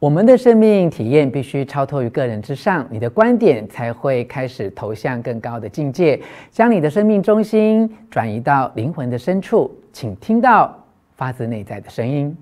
我们的生命体验必须超脱于个人之上，你的观点才会开始投向更高的境界，将你的生命中心转移到灵魂的深处。请听到发自内在的声音。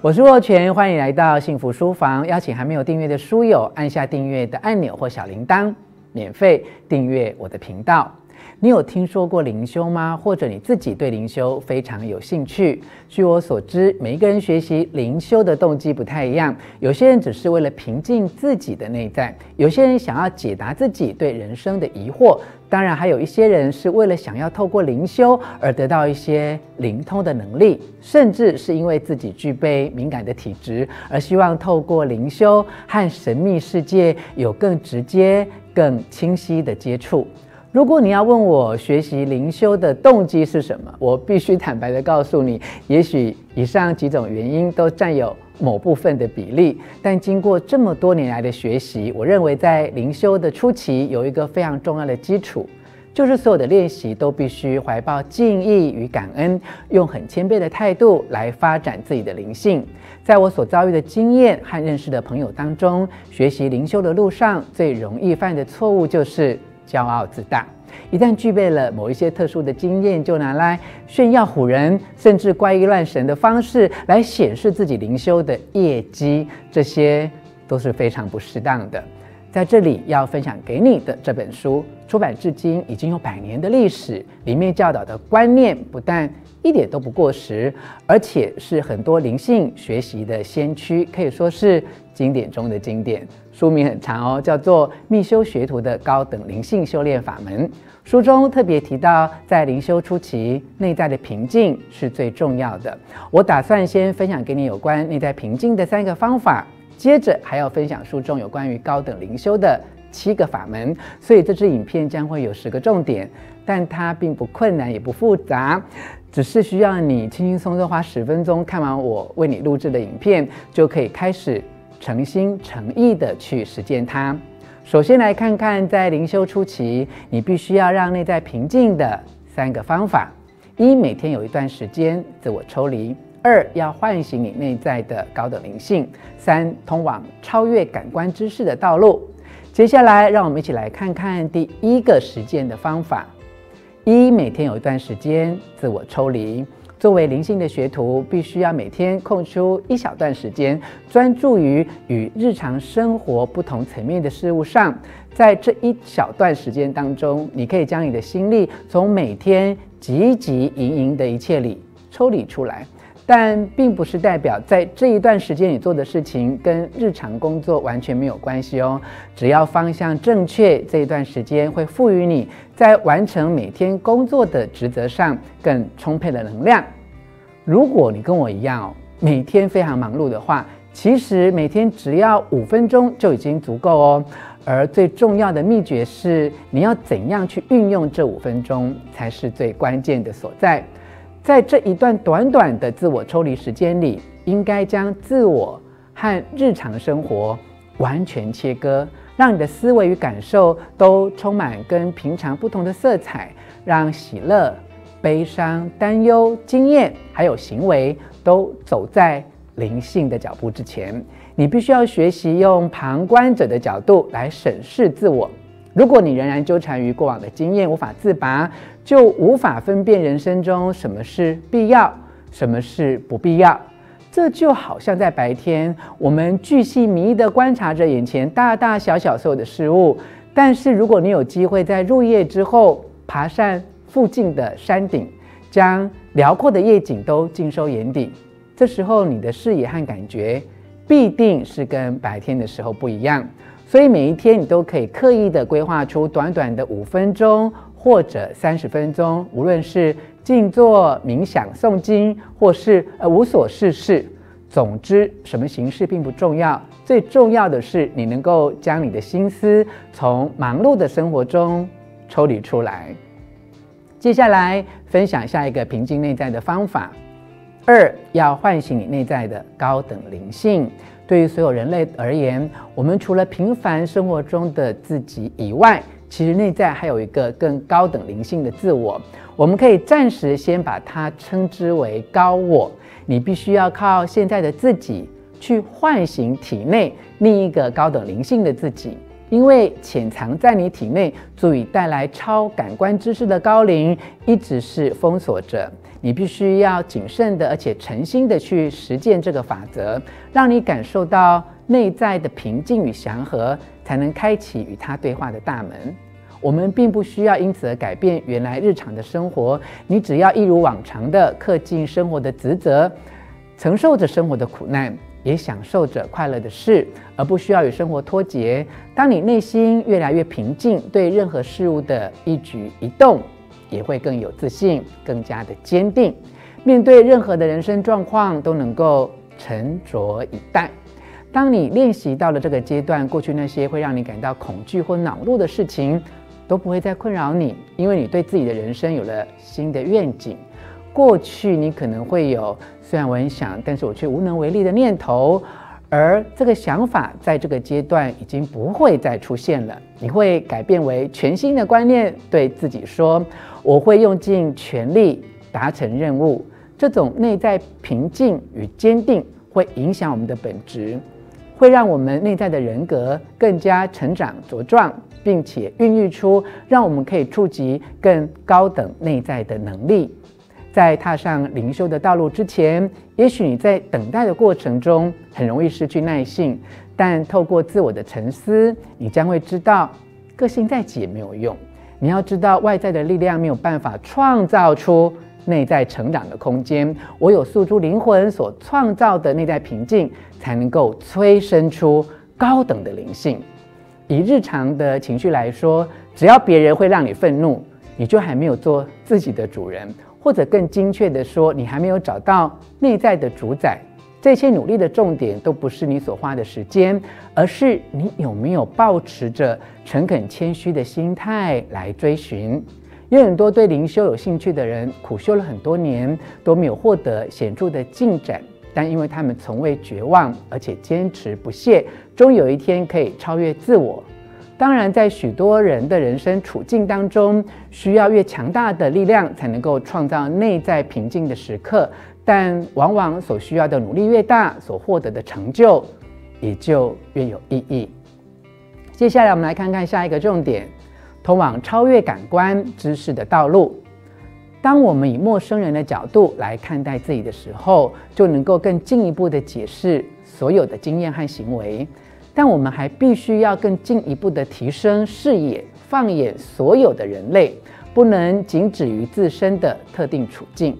我是若权，欢迎来到幸福书房。邀请还没有订阅的书友按下订阅的按钮或小铃铛，免费订阅我的频道。你有听说过灵修吗？或者你自己对灵修非常有兴趣？据我所知，每一个人学习灵修的动机不太一样。有些人只是为了平静自己的内在，有些人想要解答自己对人生的疑惑，当然还有一些人是为了想要透过灵修而得到一些灵通的能力，甚至是因为自己具备敏感的体质，而希望透过灵修和神秘世界有更直接、更清晰的接触。如果你要问我学习灵修的动机是什么，我必须坦白地告诉你，也许以上几种原因都占有某部分的比例。但经过这么多年来的学习，我认为在灵修的初期有一个非常重要的基础，就是所有的练习都必须怀抱敬意与感恩，用很谦卑的态度来发展自己的灵性。在我所遭遇的经验和认识的朋友当中，学习灵修的路上最容易犯的错误就是。骄傲自大，一旦具备了某一些特殊的经验，就拿来炫耀唬人，甚至怪异乱神的方式来显示自己灵修的业绩，这些都是非常不适当的。在这里要分享给你的这本书，出版至今已经有百年的历史，里面教导的观念不但一点都不过时，而且是很多灵性学习的先驱，可以说是经典中的经典。书名很长哦，叫做《密修学徒的高等灵性修炼法门》。书中特别提到，在灵修初期，内在的平静是最重要的。我打算先分享给你有关内在平静的三个方法，接着还要分享书中有关于高等灵修的七个法门。所以这支影片将会有十个重点，但它并不困难也不复杂，只是需要你轻轻松松花十分钟看完我为你录制的影片，就可以开始。诚心诚意地去实践它。首先来看看，在灵修初期，你必须要让内在平静的三个方法：一、每天有一段时间自我抽离；二、要唤醒你内在的高等灵性；三、通往超越感官知识的道路。接下来，让我们一起来看看第一个实践的方法：一、每天有一段时间自我抽离。作为灵性的学徒，必须要每天空出一小段时间，专注于与日常生活不同层面的事物上。在这一小段时间当中，你可以将你的心力从每天汲汲营营的一切里抽离出来。但并不是代表在这一段时间你做的事情跟日常工作完全没有关系哦。只要方向正确，这一段时间会赋予你在完成每天工作的职责上更充沛的能量。如果你跟我一样，每天非常忙碌的话，其实每天只要五分钟就已经足够哦。而最重要的秘诀是，你要怎样去运用这五分钟，才是最关键的所在。在这一段短短的自我抽离时间里，应该将自我和日常生活完全切割，让你的思维与感受都充满跟平常不同的色彩，让喜乐、悲伤、担忧、经验还有行为都走在灵性的脚步之前。你必须要学习用旁观者的角度来审视自我。如果你仍然纠缠于过往的经验无法自拔，就无法分辨人生中什么是必要，什么是不必要。这就好像在白天，我们巨细靡遗地观察着眼前大大小小所有的事物，但是如果你有机会在入夜之后爬上附近的山顶，将辽阔的夜景都尽收眼底，这时候你的视野和感觉必定是跟白天的时候不一样。所以每一天你都可以刻意的规划出短短的五分钟或者三十分钟，无论是静坐、冥想、诵经，或是呃无所事事，总之什么形式并不重要，最重要的是你能够将你的心思从忙碌的生活中抽离出来。接下来分享下一个平静内在的方法。二，要唤醒你内在的高等灵性。对于所有人类而言，我们除了平凡生活中的自己以外，其实内在还有一个更高等灵性的自我。我们可以暂时先把它称之为高我。你必须要靠现在的自己去唤醒体内另一个高等灵性的自己，因为潜藏在你体内足以带来超感官知识的高灵一直是封锁着。你必须要谨慎的而且诚心的去实践这个法则，让你感受到内在的平静与祥和，才能开启与他对话的大门。我们并不需要因此而改变原来日常的生活，你只要一如往常的恪尽生活的职责，承受着生活的苦难，也享受着快乐的事，而不需要与生活脱节。当你内心越来越平静，对任何事物的一举一动也会更有自信，更加的坚定，面对任何的人生状况都能够沉着以待。当你练习到了这个阶段，过去那些会让你感到恐惧或恼怒的事情，都不会再困扰你，因为你对自己的人生有了新的愿景。过去你可能会有，虽然我很想，但是我却无能为力的念头，而这个想法在这个阶段已经不会再出现了。你会改变为全新的观念，对自己说：“我会用尽全力达成任务。”这种内在平静与坚定会影响我们的本质。会让我们内在的人格更加成长茁壮，并且孕育出让我们可以触及更高等内在的能力。在踏上灵修的道路之前，也许你在等待的过程中很容易失去耐性，但透过自我的沉思，你将会知道，个性再急也没有用。你要知道，外在的力量没有办法创造出内在成长的空间，唯有诉诸灵魂所创造的内在平静，才能够催生出高等的灵性。以日常的情绪来说，只要别人会让你愤怒，你就还没有做自己的主人，或者更精确的说，你还没有找到内在的主宰。这些努力的重点都不是你所花的时间，而是你有没有抱持着诚恳谦虚的心态来追寻。有很多对灵修有兴趣的人，苦修了很多年，都没有获得显著的进展。但因为他们从未绝望，而且坚持不懈，终有一天可以超越自我。当然，在许多人的人生处境当中，需要越强大的力量才能够创造内在平静的时刻。但往往所需要的努力越大，所获得的成就也就越有意义。接下来，我们来看看下一个重点。通往超越感官知识的道路。当我们以陌生人的角度来看待自己的时候，就能够更进一步的解释所有的经验和行为。但我们还必须要更进一步的提升视野，放眼所有的人类，不能仅止于自身的特定处境。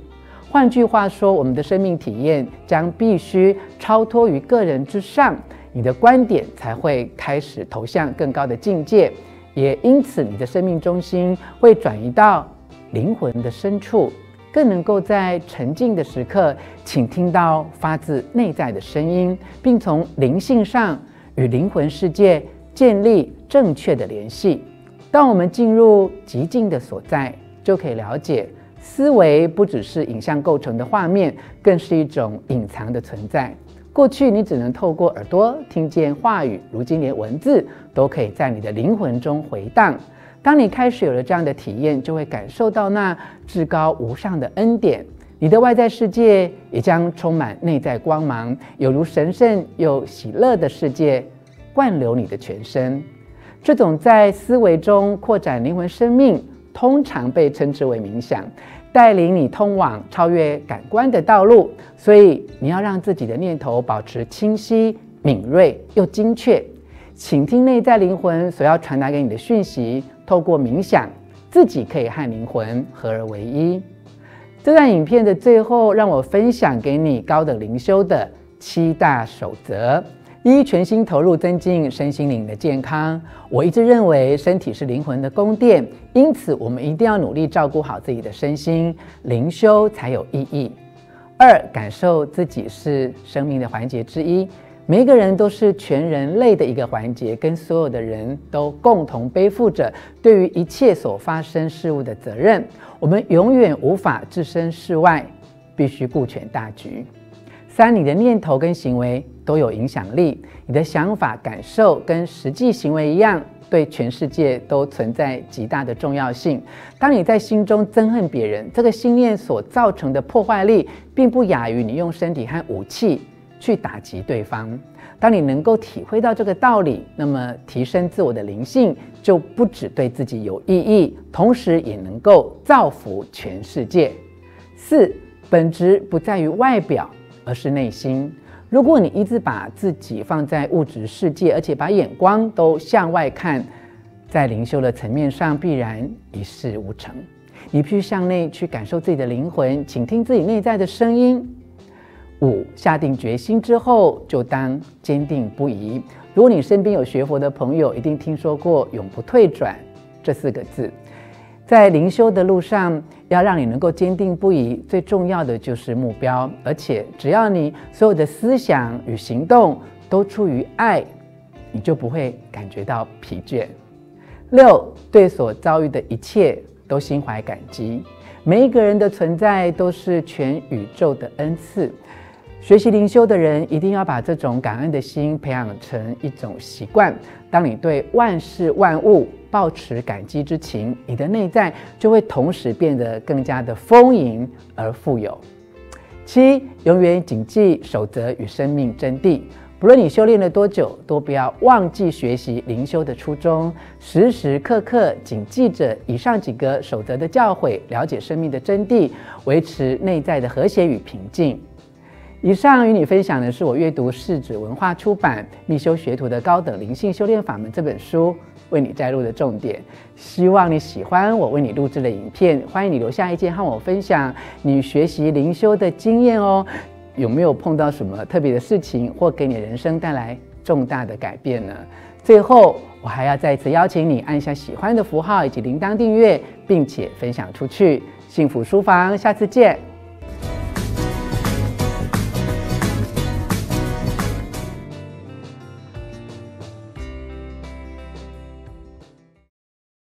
换句话说，我们的生命体验将必须超脱于个人之上，你的观点才会开始投向更高的境界。也因此，你的生命中心会转移到灵魂的深处，更能够在沉静的时刻，倾听到发自内在的声音，并从灵性上与灵魂世界建立正确的联系。当我们进入极静的所在，就可以了解，思维不只是影像构成的画面，更是一种隐藏的存在。过去你只能透过耳朵听见话语，如今连文字都可以在你的灵魂中回荡。当你开始有了这样的体验，就会感受到那至高无上的恩典。你的外在世界也将充满内在光芒，有如神圣又喜乐的世界灌流你的全身。这种在思维中扩展灵魂生命，通常被称之为冥想。带领你通往超越感官的道路，所以你要让自己的念头保持清晰、敏锐又精确，倾听内在灵魂所要传达给你的讯息。透过冥想，自己可以和灵魂合而为一。这段影片的最后，让我分享给你高等灵修的七大守则。一、全心投入增进身心灵的健康。我一直认为身体是灵魂的宫殿，因此我们一定要努力照顾好自己的身心，灵修才有意义。二、感受自己是生命的环节之一，每一个人都是全人类的一个环节，跟所有的人都共同背负着对于一切所发生事物的责任。我们永远无法置身事外，必须顾全大局。三，你的念头跟行为都有影响力。你的想法、感受跟实际行为一样，对全世界都存在极大的重要性。当你在心中憎恨别人，这个心念所造成的破坏力，并不亚于你用身体和武器去打击对方。当你能够体会到这个道理，那么提升自我的灵性就不只对自己有意义，同时也能够造福全世界。四，本质不在于外表，而是内心。如果你一直把自己放在物质世界，而且把眼光都向外看，在灵修的层面上必然一事无成。你必须向内去感受自己的灵魂，倾听自己内在的声音。五，下定决心之后，就当坚定不移。如果你身边有学佛的朋友，一定听说过“永不退转”这四个字。在灵修的路上，要让你能够坚定不移，最重要的就是目标。而且，只要你所有的思想与行动都出于爱，你就不会感觉到疲倦。六，对所遭遇的一切都心怀感激。每一个人的存在都是全宇宙的恩赐。学习灵修的人一定要把这种感恩的心培养成一种习惯。当你对万事万物抱持感激之情，你的内在就会同时变得更加的丰盈而富有。七，永远谨记守则与生命真谛。不论你修炼了多久，都不要忘记学习灵修的初衷，时时刻刻谨记着以上几个守则的教诲，了解生命的真谛，维持内在的和谐与平静。以上与你分享的是我阅读世子文化出版《密修学徒的高等灵性修炼法门》这本书为你摘录的重点。希望你喜欢我为你录制的影片，欢迎你留下意见和我分享你学习灵修的经验哦。有没有碰到什么特别的事情，或给你人生带来重大的改变呢？最后，我还要再次邀请你按下喜欢的符号以及铃铛订阅，并且分享出去。幸福书房，下次见。